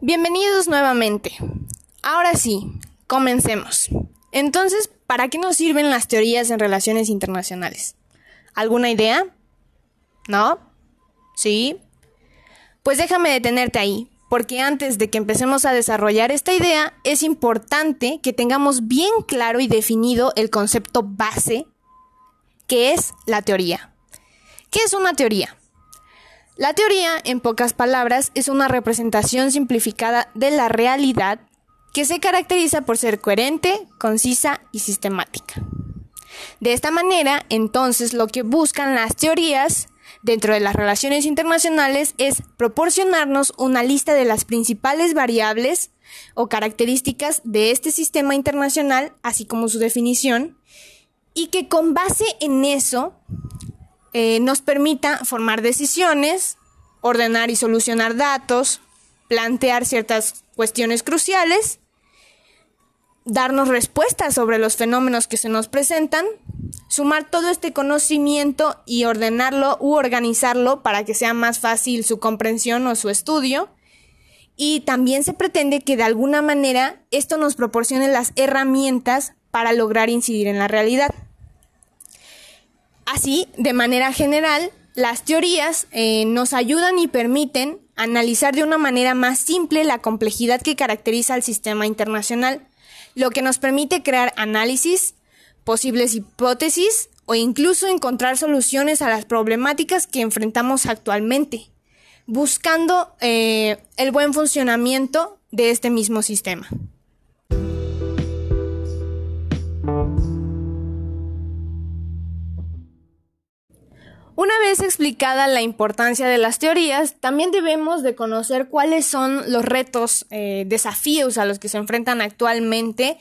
Bienvenidos nuevamente. Ahora sí, comencemos. Entonces, ¿para qué nos sirven las teorías en relaciones internacionales? ¿Alguna idea? ¿No? ¿Sí? Pues déjame detenerte ahí, porque antes de que empecemos a desarrollar esta idea, es importante que tengamos bien claro y definido el concepto base, que es la teoría. ¿Qué es una teoría? La teoría, en pocas palabras, es una representación simplificada de la realidad que se caracteriza por ser coherente, concisa y sistemática. De esta manera, entonces, lo que buscan las teorías dentro de las relaciones internacionales es proporcionarnos una lista de las principales variables o características de este sistema internacional, así como su definición, y que con base en eso eh, nos permita formar decisiones, ordenar y solucionar datos, plantear ciertas cuestiones cruciales, darnos respuestas sobre los fenómenos que se nos presentan, sumar todo este conocimiento y ordenarlo u organizarlo para que sea más fácil su comprensión o su estudio. Y también se pretende que de alguna manera esto nos proporcione las herramientas para lograr incidir en la realidad. Así, de manera general, las teorías eh, nos ayudan y permiten analizar de una manera más simple la complejidad que caracteriza al sistema internacional, lo que nos permite crear análisis, posibles hipótesis o incluso encontrar soluciones a las problemáticas que enfrentamos actualmente, buscando eh, el buen funcionamiento de este mismo sistema. Explicada la importancia de las teorías, también debemos de conocer cuáles son los retos, eh, desafíos a los que se enfrentan actualmente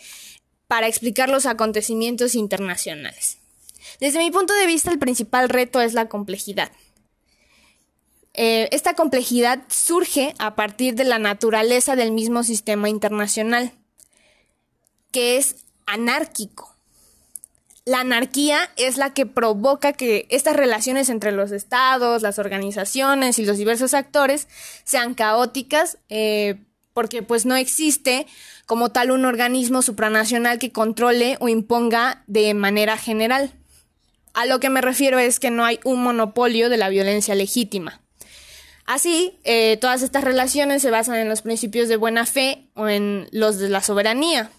para explicar los acontecimientos internacionales. Desde mi punto de vista, el principal reto es la complejidad. Eh, esta complejidad surge a partir de la naturaleza del mismo sistema internacional, que es anárquico la anarquía es la que provoca que estas relaciones entre los estados, las organizaciones y los diversos actores sean caóticas, eh, porque pues no existe como tal un organismo supranacional que controle o imponga de manera general. A lo que me refiero es que no hay un monopolio de la violencia legítima. Así, eh, todas estas relaciones se basan en los principios de buena fe o en los de la soberanía.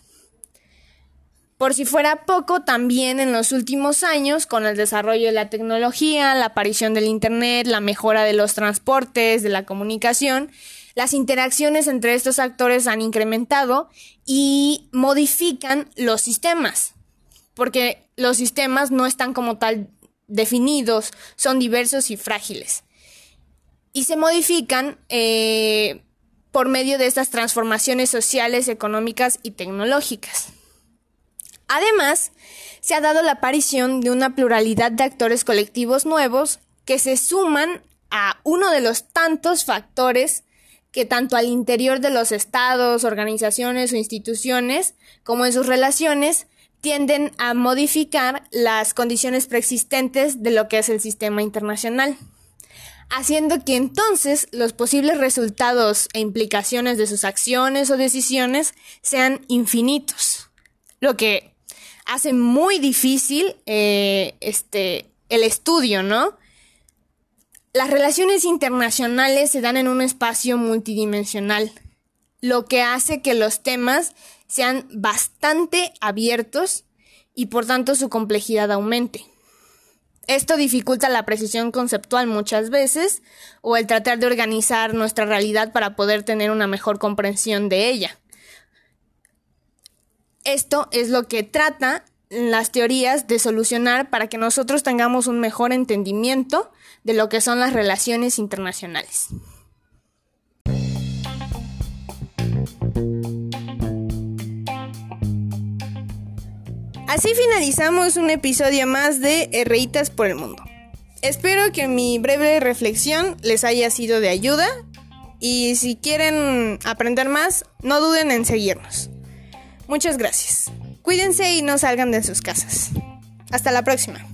Por si fuera poco, también en los últimos años, con el desarrollo de la tecnología, la aparición del Internet, la mejora de los transportes, de la comunicación, las interacciones entre estos actores han incrementado y modifican los sistemas, porque los sistemas no están como tal definidos, son diversos y frágiles. Y se modifican eh, por medio de estas transformaciones sociales, económicas y tecnológicas. Además, se ha dado la aparición de una pluralidad de actores colectivos nuevos que se suman a uno de los tantos factores que tanto al interior de los estados, organizaciones o instituciones, como en sus relaciones, tienden a modificar las condiciones preexistentes de lo que es el sistema internacional, haciendo que entonces los posibles resultados e implicaciones de sus acciones o decisiones sean infinitos, lo que hace muy difícil eh, este, el estudio, ¿no? Las relaciones internacionales se dan en un espacio multidimensional, lo que hace que los temas sean bastante abiertos y por tanto su complejidad aumente. Esto dificulta la precisión conceptual muchas veces o el tratar de organizar nuestra realidad para poder tener una mejor comprensión de ella. Esto es lo que trata las teorías de solucionar para que nosotros tengamos un mejor entendimiento de lo que son las relaciones internacionales. Así finalizamos un episodio más de Herreitas por el Mundo. Espero que mi breve reflexión les haya sido de ayuda y si quieren aprender más, no duden en seguirnos. Muchas gracias. Cuídense y no salgan de sus casas. Hasta la próxima.